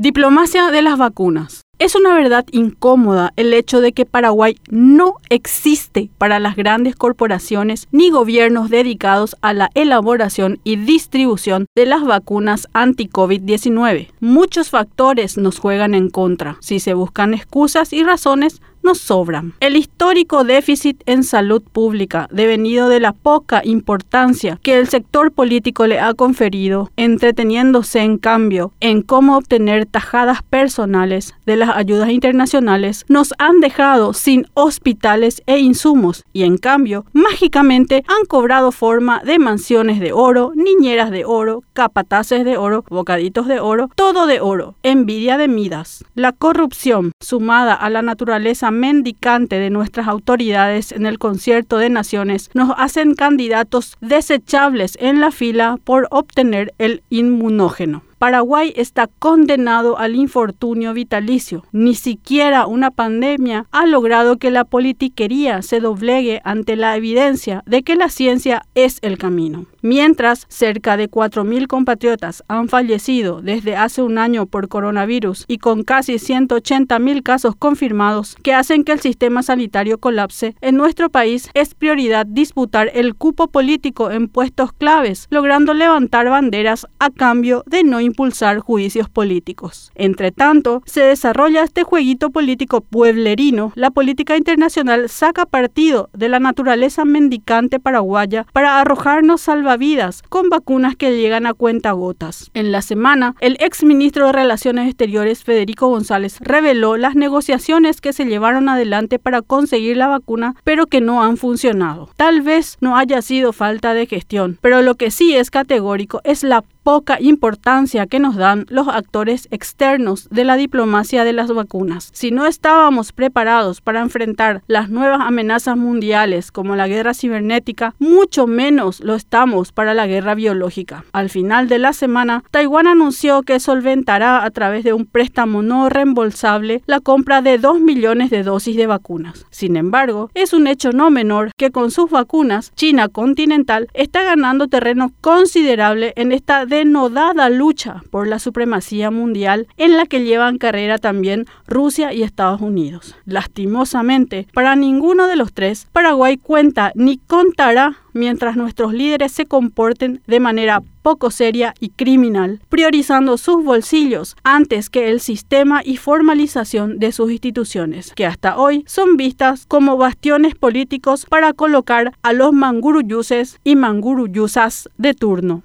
Diplomacia de las vacunas. Es una verdad incómoda el hecho de que Paraguay no existe para las grandes corporaciones ni gobiernos dedicados a la elaboración y distribución de las vacunas anti-COVID-19. Muchos factores nos juegan en contra. Si se buscan excusas y razones, nos sobran. El histórico déficit en salud pública, devenido de la poca importancia que el sector político le ha conferido, entreteniéndose en cambio en cómo obtener tajadas personales de las ayudas internacionales, nos han dejado sin hospitales e insumos y en cambio mágicamente han cobrado forma de mansiones de oro, niñeras de oro, capataces de oro, bocaditos de oro, todo de oro, envidia de Midas. La corrupción, sumada a la naturaleza mendicante de nuestras autoridades en el concierto de naciones nos hacen candidatos desechables en la fila por obtener el inmunógeno. Paraguay está condenado al infortunio vitalicio. Ni siquiera una pandemia ha logrado que la politiquería se doblegue ante la evidencia de que la ciencia es el camino. Mientras cerca de 4.000 compatriotas han fallecido desde hace un año por coronavirus y con casi 180.000 casos confirmados que hacen que el sistema sanitario colapse, en nuestro país es prioridad disputar el cupo político en puestos claves, logrando levantar banderas a cambio de no impulsar juicios políticos. Entre tanto, se desarrolla este jueguito político pueblerino, la política internacional saca partido de la naturaleza mendicante paraguaya para arrojarnos salvavidas con vacunas que llegan a cuenta gotas. En la semana, el ex ministro de Relaciones Exteriores Federico González reveló las negociaciones que se llevaron adelante para conseguir la vacuna, pero que no han funcionado. Tal vez no haya sido falta de gestión, pero lo que sí es categórico es la poca importancia que nos dan los actores externos de la diplomacia de las vacunas. Si no estábamos preparados para enfrentar las nuevas amenazas mundiales como la guerra cibernética, mucho menos lo estamos para la guerra biológica. Al final de la semana, Taiwán anunció que solventará a través de un préstamo no reembolsable la compra de 2 millones de dosis de vacunas. Sin embargo, es un hecho no menor que con sus vacunas, China continental está ganando terreno considerable en esta denodada lucha por la supremacía mundial en la que llevan carrera también Rusia y Estados Unidos. Lastimosamente, para ninguno de los tres, Paraguay cuenta ni contará mientras nuestros líderes se comporten de manera poco seria y criminal, priorizando sus bolsillos antes que el sistema y formalización de sus instituciones, que hasta hoy son vistas como bastiones políticos para colocar a los manguruyuses y manguruyusas de turno.